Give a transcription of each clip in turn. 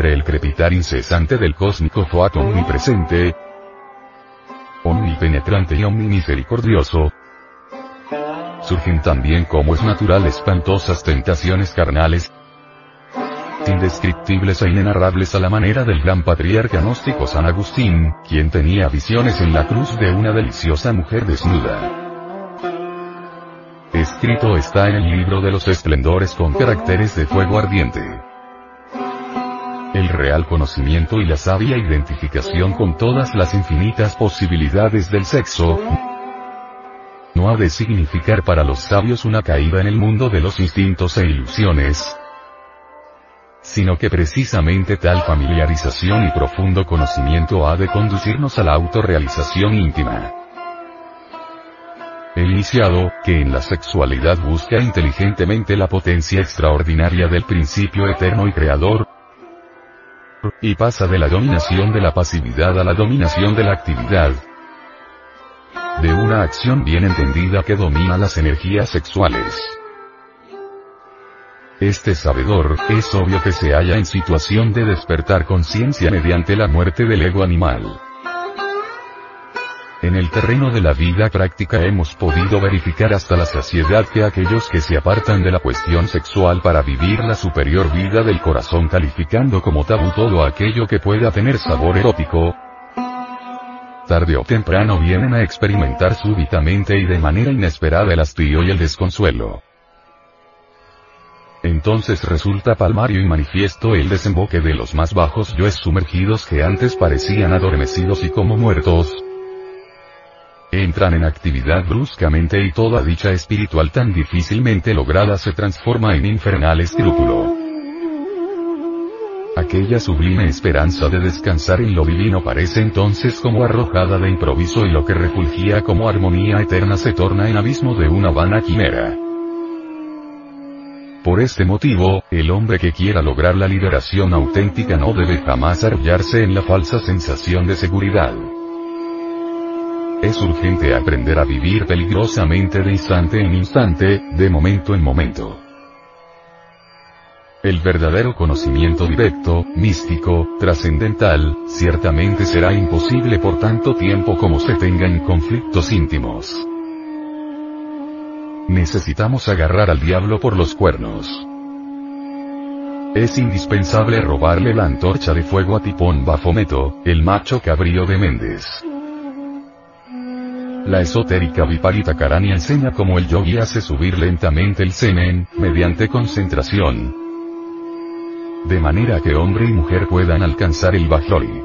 entre el crepitar incesante del cósmico Foat omnipresente, omnipenetrante y omnimisericordioso, surgen también como es natural espantosas tentaciones carnales, indescriptibles e inenarrables a la manera del gran patriarca gnóstico San Agustín, quien tenía visiones en la cruz de una deliciosa mujer desnuda. Escrito está en el libro de los esplendores con caracteres de fuego ardiente el real conocimiento y la sabia identificación con todas las infinitas posibilidades del sexo, no ha de significar para los sabios una caída en el mundo de los instintos e ilusiones, sino que precisamente tal familiarización y profundo conocimiento ha de conducirnos a la autorrealización íntima. El iniciado, que en la sexualidad busca inteligentemente la potencia extraordinaria del principio eterno y creador, y pasa de la dominación de la pasividad a la dominación de la actividad. De una acción bien entendida que domina las energías sexuales. Este sabedor, es obvio que se halla en situación de despertar conciencia mediante la muerte del ego animal. En el terreno de la vida práctica hemos podido verificar hasta la saciedad que aquellos que se apartan de la cuestión sexual para vivir la superior vida del corazón calificando como tabú todo aquello que pueda tener sabor erótico, tarde o temprano vienen a experimentar súbitamente y de manera inesperada el hastío y el desconsuelo. Entonces resulta palmario y manifiesto el desemboque de los más bajos yoes sumergidos que antes parecían adormecidos y como muertos, entran en actividad bruscamente y toda dicha espiritual tan difícilmente lograda se transforma en infernal escrúpulo. Aquella sublime esperanza de descansar en lo divino parece entonces como arrojada de improviso y lo que refulgía como armonía eterna se torna en abismo de una vana quimera. Por este motivo, el hombre que quiera lograr la liberación auténtica no debe jamás arrollarse en la falsa sensación de seguridad. Es urgente aprender a vivir peligrosamente de instante en instante, de momento en momento. El verdadero conocimiento directo, místico, trascendental, ciertamente será imposible por tanto tiempo como se tenga en conflictos íntimos. Necesitamos agarrar al diablo por los cuernos. Es indispensable robarle la antorcha de fuego a Tipón Bafometo, el macho cabrío de Méndez. La esotérica Viparita Karani enseña cómo el yogi hace subir lentamente el semen, mediante concentración. De manera que hombre y mujer puedan alcanzar el Bajori.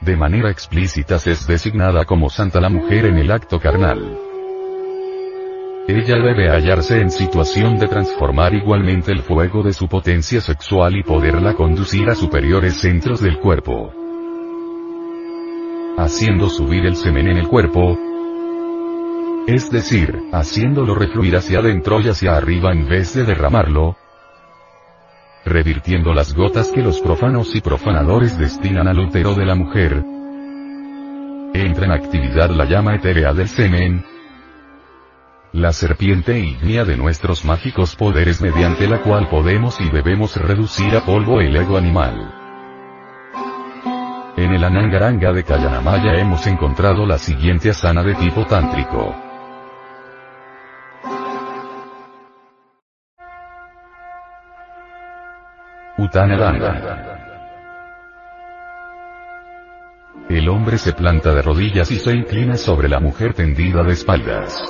De manera explícita se es designada como santa la mujer en el acto carnal. Ella debe hallarse en situación de transformar igualmente el fuego de su potencia sexual y poderla conducir a superiores centros del cuerpo haciendo subir el semen en el cuerpo, es decir, haciéndolo refluir hacia adentro y hacia arriba en vez de derramarlo, revirtiendo las gotas que los profanos y profanadores destinan al útero de la mujer, entra en actividad la llama etérea del semen, la serpiente ígnea de nuestros mágicos poderes mediante la cual podemos y debemos reducir a polvo el ego animal. En el Anangaranga de Kayanamaya hemos encontrado la siguiente asana de tipo tántrico. Sultana Danda. El hombre se planta de rodillas y se inclina sobre la mujer tendida de espaldas.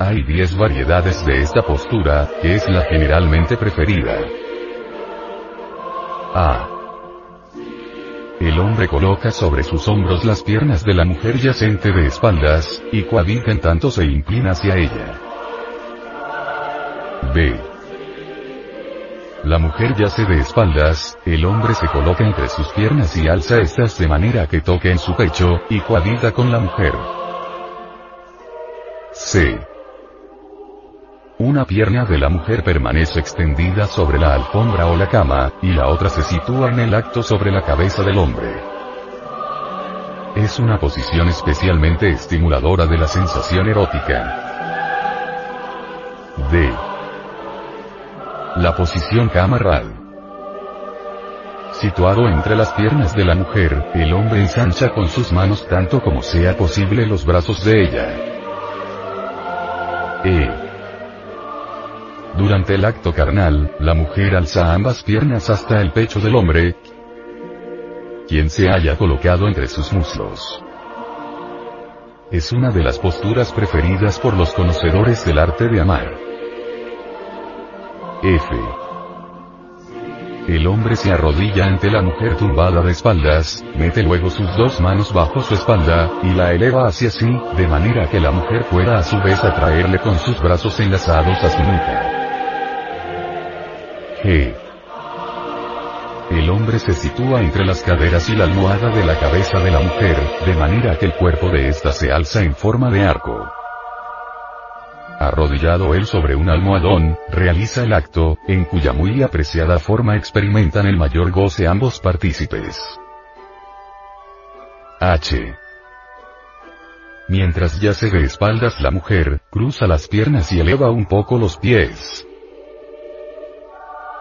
Hay 10 variedades de esta postura, que es la generalmente preferida. A. El hombre coloca sobre sus hombros las piernas de la mujer yacente de espaldas, y cohabita en tanto se inclina hacia ella. B. La mujer yace de espaldas, el hombre se coloca entre sus piernas y alza estas de manera que toque en su pecho, y cohabita con la mujer. C. Una pierna de la mujer permanece extendida sobre la alfombra o la cama, y la otra se sitúa en el acto sobre la cabeza del hombre. Es una posición especialmente estimuladora de la sensación erótica. D. La posición camarral. Situado entre las piernas de la mujer, el hombre ensancha con sus manos tanto como sea posible los brazos de ella. E. Durante el acto carnal, la mujer alza ambas piernas hasta el pecho del hombre, quien se haya colocado entre sus muslos. Es una de las posturas preferidas por los conocedores del arte de amar. F. El hombre se arrodilla ante la mujer tumbada de espaldas, mete luego sus dos manos bajo su espalda, y la eleva hacia sí, de manera que la mujer pueda a su vez atraerle con sus brazos enlazados a su nuca. G. El hombre se sitúa entre las caderas y la almohada de la cabeza de la mujer, de manera que el cuerpo de ésta se alza en forma de arco. Arrodillado él sobre un almohadón, realiza el acto, en cuya muy apreciada forma experimentan el mayor goce ambos partícipes. H. Mientras yace de espaldas la mujer, cruza las piernas y eleva un poco los pies.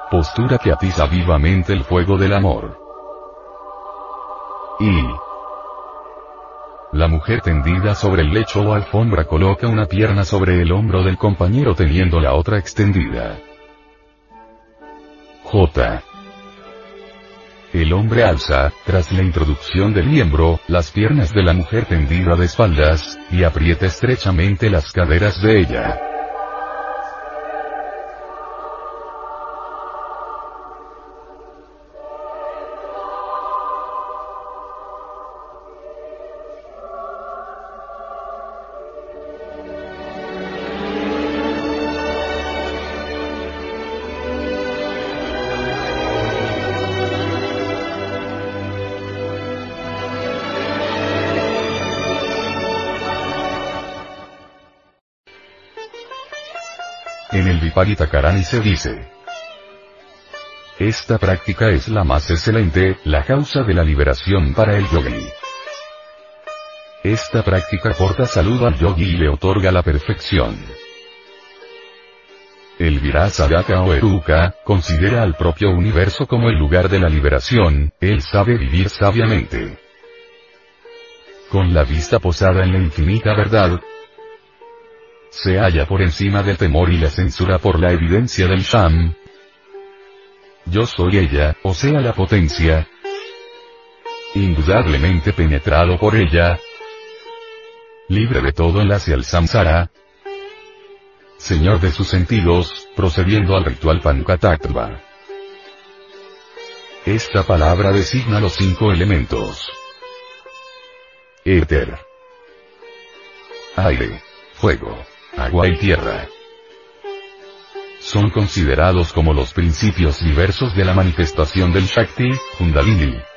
Postura que atiza vivamente el fuego del amor. Y. La mujer tendida sobre el lecho o alfombra coloca una pierna sobre el hombro del compañero teniendo la otra extendida. J. El hombre alza, tras la introducción del miembro, las piernas de la mujer tendida de espaldas, y aprieta estrechamente las caderas de ella. Viparitakarani se dice. Esta práctica es la más excelente, la causa de la liberación para el yogi. Esta práctica porta salud al yogi y le otorga la perfección. El Virasagaka o Eruka, considera al propio universo como el lugar de la liberación, él sabe vivir sabiamente. Con la vista posada en la infinita verdad, se halla por encima del temor y la censura por la evidencia del Sham. Yo soy ella, o sea la potencia. Indudablemente penetrado por ella. Libre de todo enlace al samsara. Señor de sus sentidos, procediendo al ritual Pankatattva. Esta palabra designa los cinco elementos. Éter. Aire. Fuego agua y tierra. Son considerados como los principios diversos de la manifestación del Shakti, Kundalini.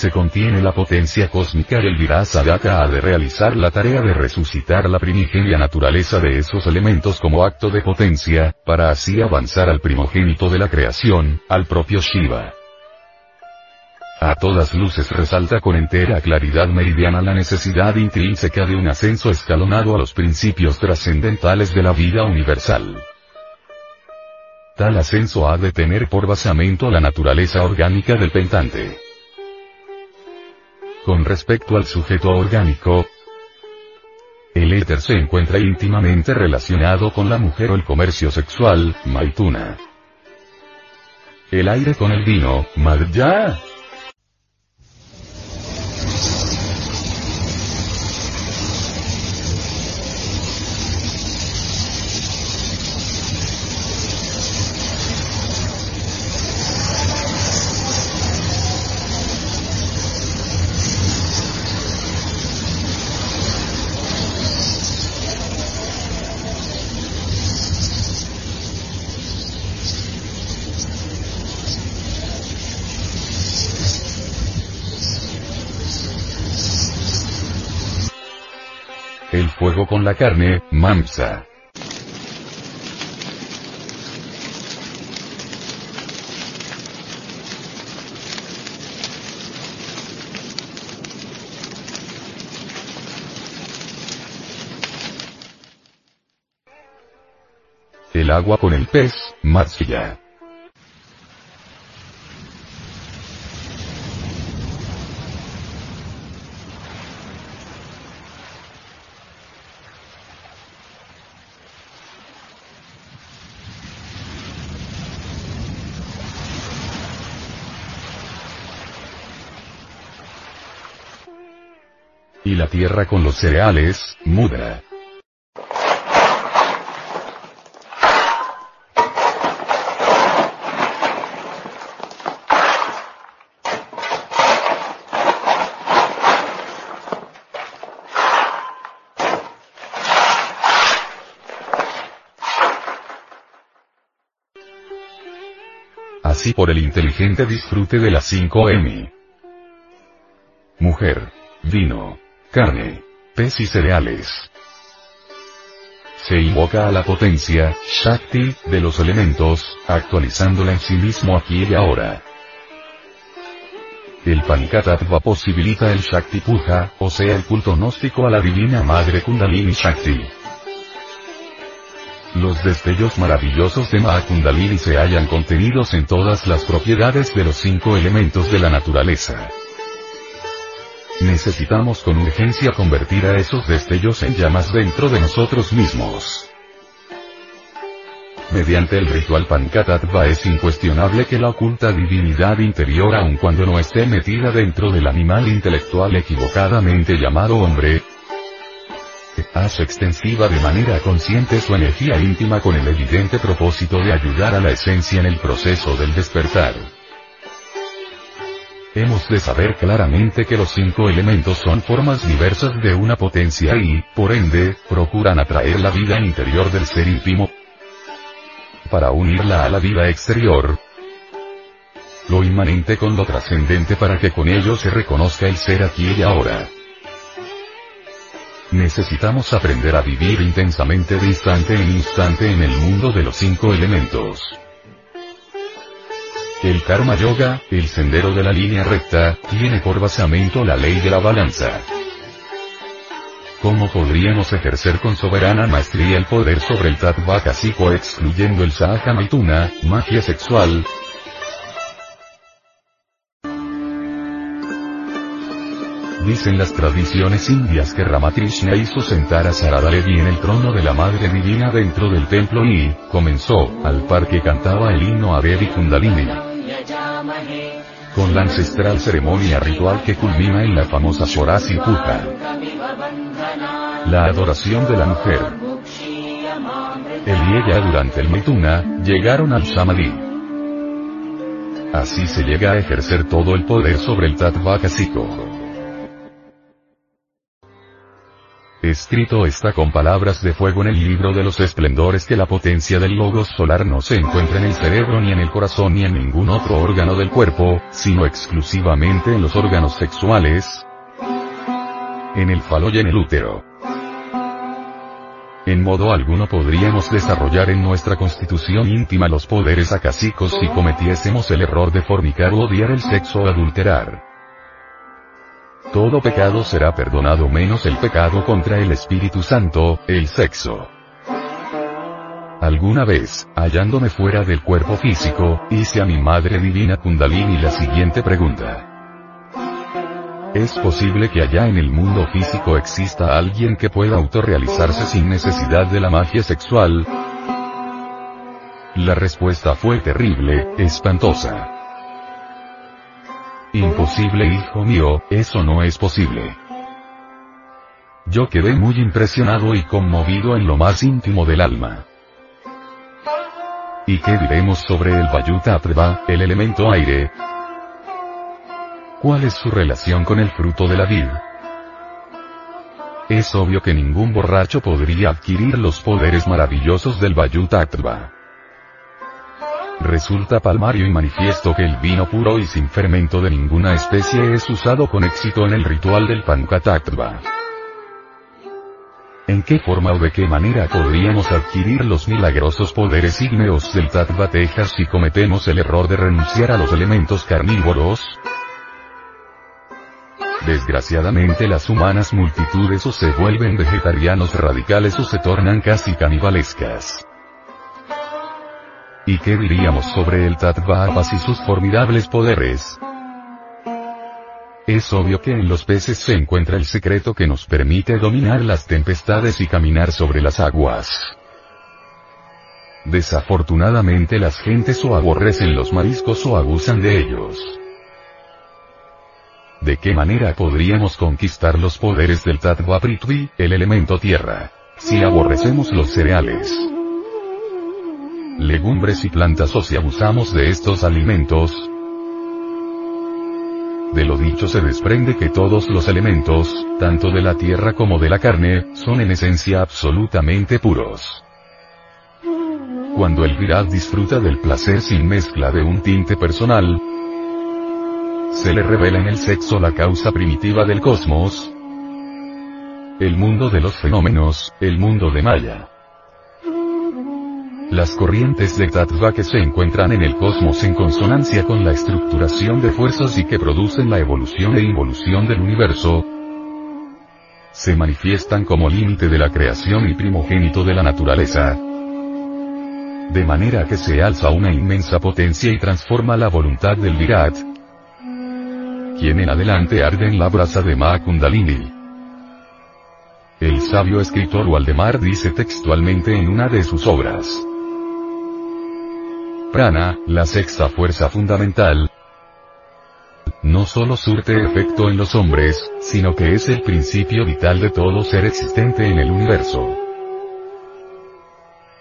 Se contiene la potencia cósmica del Virasadaka ha de realizar la tarea de resucitar la primigenia naturaleza de esos elementos como acto de potencia, para así avanzar al primogénito de la creación, al propio Shiva. A todas luces resalta con entera claridad meridiana la necesidad intrínseca de un ascenso escalonado a los principios trascendentales de la vida universal. Tal ascenso ha de tener por basamento la naturaleza orgánica del pentante. Con respecto al sujeto orgánico, el éter se encuentra íntimamente relacionado con la mujer o el comercio sexual, maituna. El aire con el vino, madhya. Con la carne, mamsa. El agua con el pez, matsya. La tierra con los cereales, mudra. Así por el inteligente disfrute de las 5M. Mujer. Vino. Carne. Pez y cereales. Se invoca a la potencia, Shakti, de los elementos, actualizándola en sí mismo aquí y ahora. El Pankatattva posibilita el Shakti Puja, o sea el culto gnóstico a la divina madre Kundalini Shakti. Los destellos maravillosos de Mahakundalini se hallan contenidos en todas las propiedades de los cinco elementos de la naturaleza. Necesitamos con urgencia convertir a esos destellos en llamas dentro de nosotros mismos. Mediante el ritual Pankatattva es incuestionable que la oculta divinidad interior aun cuando no esté metida dentro del animal intelectual equivocadamente llamado hombre, hace extensiva de manera consciente su energía íntima con el evidente propósito de ayudar a la esencia en el proceso del despertar. Hemos de saber claramente que los cinco elementos son formas diversas de una potencia y, por ende, procuran atraer la vida interior del ser íntimo para unirla a la vida exterior, lo inmanente con lo trascendente para que con ello se reconozca el ser aquí y ahora. Necesitamos aprender a vivir intensamente de instante en instante en el mundo de los cinco elementos. El Karma Yoga, el sendero de la línea recta, tiene por basamento la ley de la balanza. ¿Cómo podríamos ejercer con soberana maestría el poder sobre el Tattva Kasiko excluyendo el Sahaja Maituna, magia sexual, Dicen las tradiciones indias que Ramakrishna hizo sentar a Sarada Devi en el trono de la Madre Divina dentro del templo y, comenzó, al par que cantaba el himno a Devi Kundalini. Con la ancestral ceremonia ritual que culmina en la famosa Shorasi Puja. La adoración de la mujer. Él y ella durante el Mituna, llegaron al Samadhi. Así se llega a ejercer todo el poder sobre el Tattva Kasiko. Escrito está con palabras de fuego en el libro de los esplendores que la potencia del logos solar no se encuentra en el cerebro ni en el corazón ni en ningún otro órgano del cuerpo, sino exclusivamente en los órganos sexuales, en el falo y en el útero. En modo alguno podríamos desarrollar en nuestra constitución íntima los poderes acásicos si cometiésemos el error de fornicar o odiar el sexo o adulterar. Todo pecado será perdonado menos el pecado contra el Espíritu Santo, el sexo. Alguna vez, hallándome fuera del cuerpo físico, hice a mi Madre Divina Kundalini la siguiente pregunta. ¿Es posible que allá en el mundo físico exista alguien que pueda autorrealizarse sin necesidad de la magia sexual? La respuesta fue terrible, espantosa. Imposible hijo mío, eso no es posible. Yo quedé muy impresionado y conmovido en lo más íntimo del alma. ¿Y qué diremos sobre el Vayuta el elemento aire? ¿Cuál es su relación con el fruto de la vida? Es obvio que ningún borracho podría adquirir los poderes maravillosos del Vayuta Resulta palmario y manifiesto que el vino puro y sin fermento de ninguna especie es usado con éxito en el ritual del Pankatattva. ¿En qué forma o de qué manera podríamos adquirir los milagrosos poderes ígneos del Tattva Tejas si cometemos el error de renunciar a los elementos carnívoros? Desgraciadamente las humanas multitudes o se vuelven vegetarianos radicales o se tornan casi canibalescas. ¿Y qué diríamos sobre el Tatvavas y sus formidables poderes? Es obvio que en los peces se encuentra el secreto que nos permite dominar las tempestades y caminar sobre las aguas. Desafortunadamente las gentes o aborrecen los mariscos o abusan de ellos. ¿De qué manera podríamos conquistar los poderes del Tattva el elemento tierra, si aborrecemos los cereales? Legumbres y plantas o si abusamos de estos alimentos. De lo dicho se desprende que todos los elementos, tanto de la tierra como de la carne, son en esencia absolutamente puros. Cuando el Virat disfruta del placer sin mezcla de un tinte personal, se le revela en el sexo la causa primitiva del cosmos, el mundo de los fenómenos, el mundo de Maya. Las corrientes de Tattva que se encuentran en el cosmos en consonancia con la estructuración de fuerzas y que producen la evolución e involución del universo, se manifiestan como límite de la creación y primogénito de la naturaleza. De manera que se alza una inmensa potencia y transforma la voluntad del Virat, quien en adelante arde en la brasa de Ma Kundalini. El sabio escritor Waldemar dice textualmente en una de sus obras, Prana, la sexta fuerza fundamental, no solo surte efecto en los hombres, sino que es el principio vital de todo ser existente en el universo.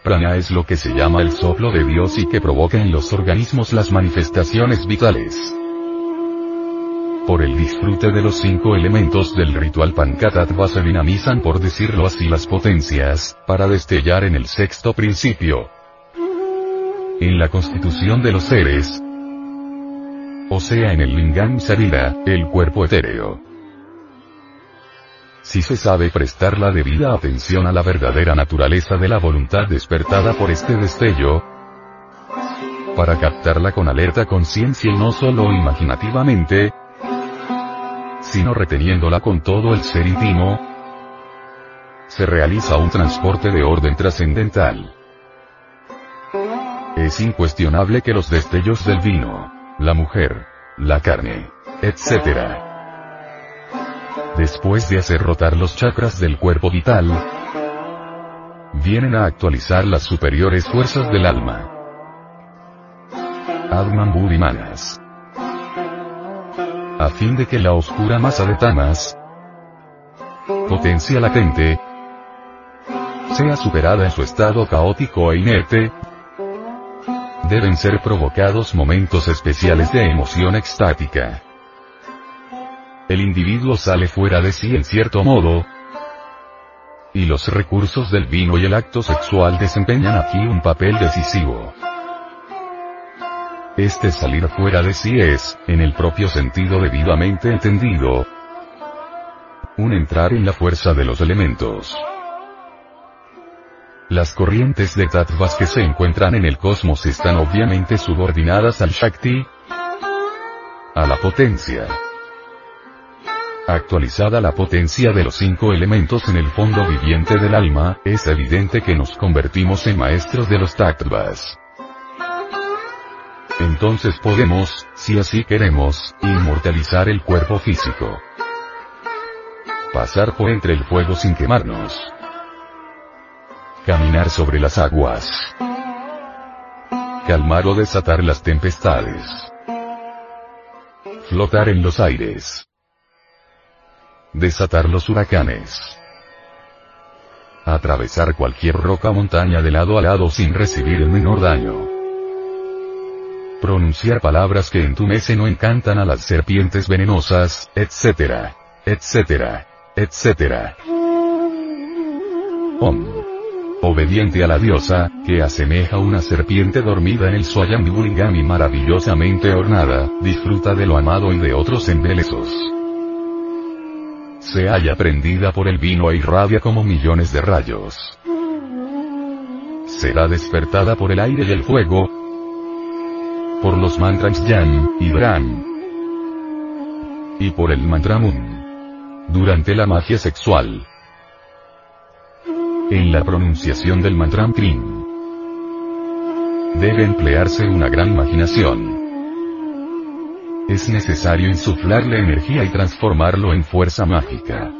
Prana es lo que se llama el soplo de Dios y que provoca en los organismos las manifestaciones vitales. Por el disfrute de los cinco elementos del ritual Pankatattva se dinamizan por decirlo así las potencias, para destellar en el sexto principio, en la constitución de los seres, o sea en el lingam sarira, el cuerpo etéreo. Si se sabe prestar la debida atención a la verdadera naturaleza de la voluntad despertada por este destello, para captarla con alerta conciencia y no solo imaginativamente, sino reteniéndola con todo el ser íntimo, se realiza un transporte de orden trascendental. Es incuestionable que los destellos del vino, la mujer, la carne, etc. Después de hacer rotar los chakras del cuerpo vital, vienen a actualizar las superiores fuerzas del alma. Adman Budimanas. A fin de que la oscura masa de tamas, potencia latente, sea superada en su estado caótico e inerte, deben ser provocados momentos especiales de emoción extática. El individuo sale fuera de sí en cierto modo, Y los recursos del vino y el acto sexual desempeñan aquí un papel decisivo. Este salir fuera de sí es, en el propio sentido debidamente entendido, un entrar en la fuerza de los elementos. Las corrientes de tattvas que se encuentran en el cosmos están obviamente subordinadas al Shakti, a la potencia. Actualizada la potencia de los cinco elementos en el fondo viviente del alma, es evidente que nos convertimos en maestros de los tattvas. Entonces podemos, si así queremos, inmortalizar el cuerpo físico. Pasar por entre el fuego sin quemarnos. Caminar sobre las aguas. Calmar o desatar las tempestades. Flotar en los aires. Desatar los huracanes. Atravesar cualquier roca montaña de lado a lado sin recibir el menor daño. Pronunciar palabras que entumecen o encantan a las serpientes venenosas, etc. etc. etc. Om. Obediente a la diosa, que asemeja una serpiente dormida en el Swayambhurigami maravillosamente ornada, disfruta de lo amado y de otros embelesos se halla prendida por el vino e irradia como millones de rayos. Será despertada por el aire y el fuego, por los mantras Yan, y Bran, y por el mantra Mun. Durante la magia sexual. En la pronunciación del mantra Krim. Debe emplearse una gran imaginación es necesario insuflarle energía y transformarlo en fuerza mágica.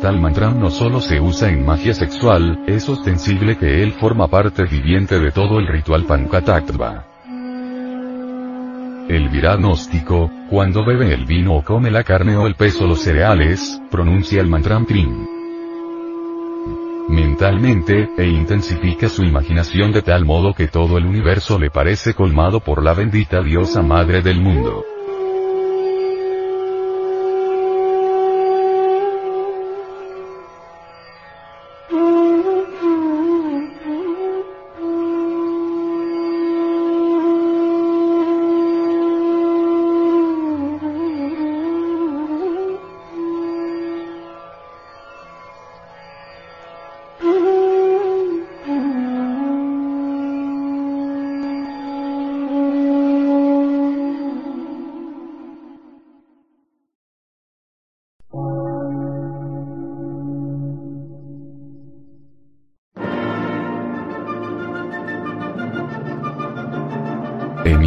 Tal mantra no solo se usa en magia sexual, es ostensible que él forma parte viviente de todo el ritual Pankatattva. El viranóstico, cuando bebe el vino o come la carne o el peso los cereales, pronuncia el mantra Krim mentalmente, e intensifica su imaginación de tal modo que todo el universo le parece colmado por la bendita diosa madre del mundo.